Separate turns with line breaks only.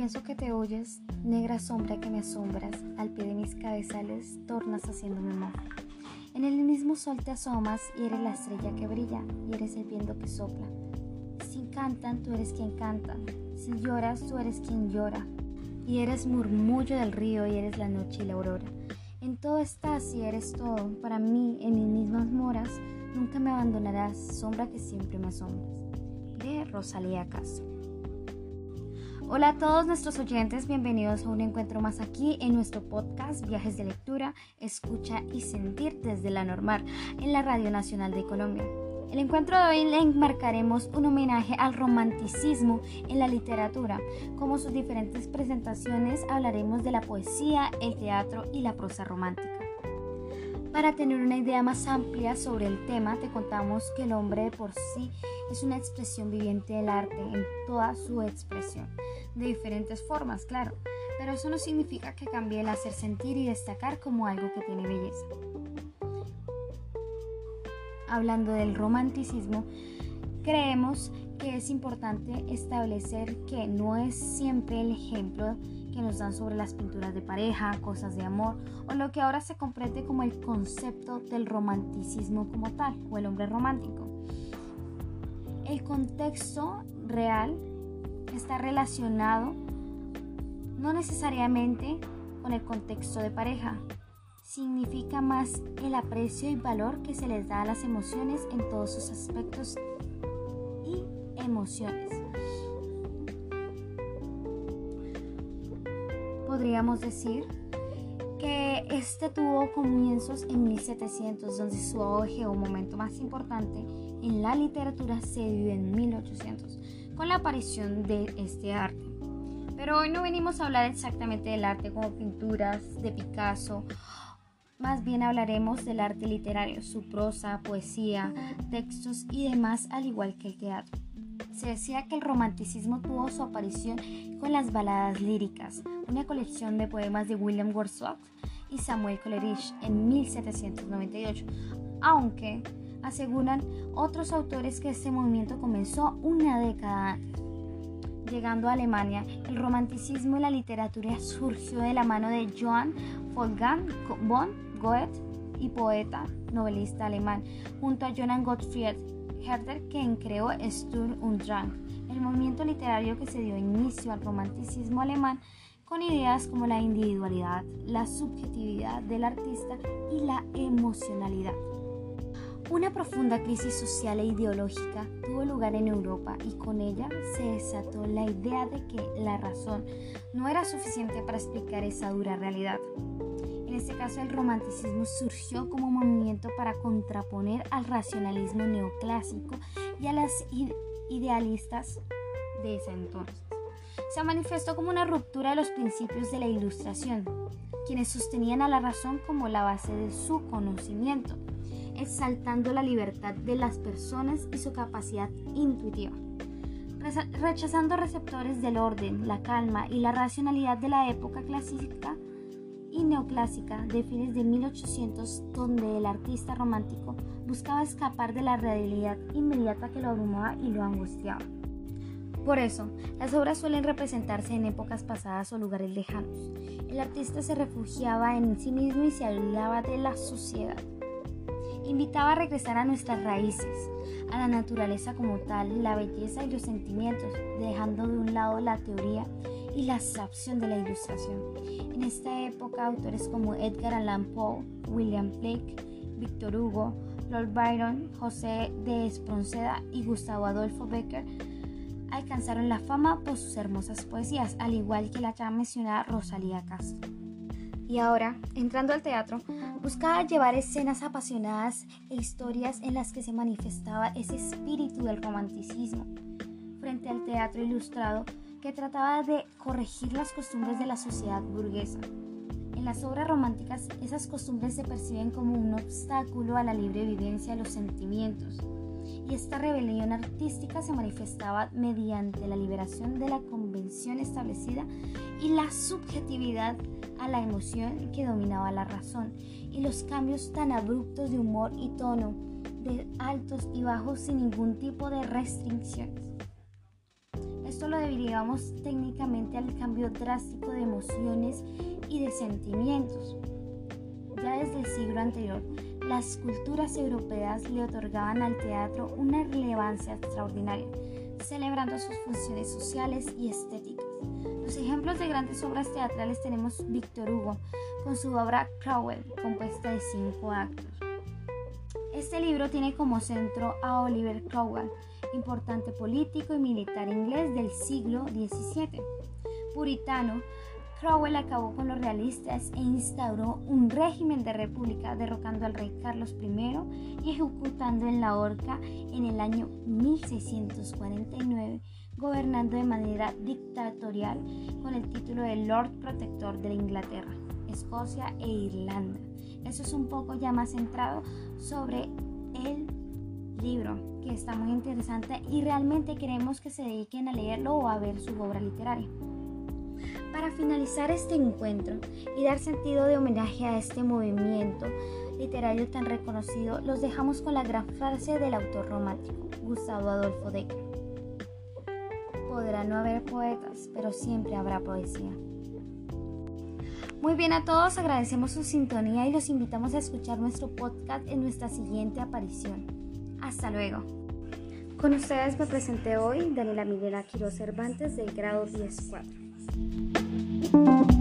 pienso que te oyes, negra sombra que me asombras, al pie de mis cabezales tornas haciéndome mal. En el mismo sol te asomas y eres la estrella que brilla y eres el viento que sopla. Si cantan, tú eres quien canta. Si lloras, tú eres quien llora. Y eres murmullo del río y eres la noche y la aurora. En todo estás y eres todo. Para mí, en mis mismas moras, nunca me abandonarás, sombra que siempre me asombras. De Rosalía Castro. Hola a todos nuestros oyentes, bienvenidos a un encuentro más aquí en nuestro podcast Viajes de Lectura, Escucha y Sentir desde la Normal en la Radio Nacional de Colombia. El encuentro de hoy le enmarcaremos un homenaje al romanticismo en la literatura. Como sus diferentes presentaciones hablaremos de la poesía, el teatro y la prosa romántica. Para tener una idea más amplia sobre el tema, te contamos que el hombre de por sí es una expresión viviente del arte en toda su expresión, de diferentes formas, claro, pero eso no significa que cambie el hacer sentir y destacar como algo que tiene belleza. Hablando del romanticismo, creemos que es importante establecer que no es siempre el ejemplo que nos dan sobre las pinturas de pareja, cosas de amor o lo que ahora se comprende como el concepto del romanticismo como tal o el hombre romántico. El contexto real está relacionado no necesariamente con el contexto de pareja, significa más el aprecio y valor que se les da a las emociones en todos sus aspectos y emociones. podríamos decir que este tuvo comienzos en 1700, donde su auge o momento más importante en la literatura se dio en 1800, con la aparición de este arte. Pero hoy no venimos a hablar exactamente del arte como pinturas de Picasso, más bien hablaremos del arte literario, su prosa, poesía, textos y demás, al igual que el teatro. Se decía que el romanticismo tuvo su aparición con las baladas líricas, una colección de poemas de William Wordsworth y Samuel Coleridge en 1798, aunque aseguran otros autores que este movimiento comenzó una década antes. Llegando a Alemania, el romanticismo en la literatura surgió de la mano de Johann Wolfgang von Goethe y poeta, novelista alemán, junto a Johann Gottfried Herder, quien creó Sturm und Drang, el movimiento literario que se dio inicio al romanticismo alemán con ideas como la individualidad, la subjetividad del artista y la emocionalidad. Una profunda crisis social e ideológica tuvo lugar en Europa y con ella se desató la idea de que la razón no era suficiente para explicar esa dura realidad. En este caso, el romanticismo surgió como movimiento para contraponer al racionalismo neoclásico y a las idealistas de ese entonces. Se manifestó como una ruptura de los principios de la ilustración, quienes sostenían a la razón como la base de su conocimiento, exaltando la libertad de las personas y su capacidad intuitiva rechazando receptores del orden, la calma y la racionalidad de la época clásica y neoclásica de fines de 1800 donde el artista romántico buscaba escapar de la realidad inmediata que lo abrumaba y lo angustiaba. Por eso, las obras suelen representarse en épocas pasadas o lugares lejanos. El artista se refugiaba en sí mismo y se hablaba de la sociedad. Invitaba a regresar a nuestras raíces, a la naturaleza como tal, la belleza y los sentimientos, dejando de un lado la teoría y la abstracción de la ilustración. En esta época, autores como Edgar Allan Poe, William Blake, Victor Hugo, Lord Byron, José de Espronceda y Gustavo Adolfo Becker alcanzaron la fama por sus hermosas poesías, al igual que la ya mencionada Rosalía Castro. Y ahora, entrando al teatro, buscaba llevar escenas apasionadas e historias en las que se manifestaba ese espíritu del romanticismo. Frente al teatro ilustrado, que trataba de corregir las costumbres de la sociedad burguesa. En las obras románticas, esas costumbres se perciben como un obstáculo a la libre vivencia de los sentimientos, y esta rebelión artística se manifestaba mediante la liberación de la convención establecida y la subjetividad a la emoción que dominaba la razón, y los cambios tan abruptos de humor y tono, de altos y bajos sin ningún tipo de restricciones. Esto lo deberíamos técnicamente al cambio drástico de emociones y de sentimientos. Ya desde el siglo anterior, las culturas europeas le otorgaban al teatro una relevancia extraordinaria, celebrando sus funciones sociales y estéticas. Los ejemplos de grandes obras teatrales tenemos Víctor Hugo, con su obra Crowell, compuesta de cinco actos. Este libro tiene como centro a Oliver Cromwell, importante político y militar inglés del siglo XVII. Puritano, Cromwell acabó con los realistas e instauró un régimen de república, derrocando al rey Carlos I y ejecutando en la horca en el año 1649, gobernando de manera dictatorial con el título de Lord Protector de Inglaterra, Escocia e Irlanda. Eso es un poco ya más centrado sobre el libro, que está muy interesante y realmente queremos que se dediquen a leerlo o a ver su obra literaria. Para finalizar este encuentro y dar sentido de homenaje a este movimiento literario tan reconocido, los dejamos con la gran frase del autor romántico, Gustavo Adolfo Becker. Podrá no haber poetas, pero siempre habrá poesía. Muy bien a todos, agradecemos su sintonía y los invitamos a escuchar nuestro podcast en nuestra siguiente aparición. Hasta luego. Con ustedes me presenté hoy Daniela Miguel Aquiro Cervantes del grado 10-4. Música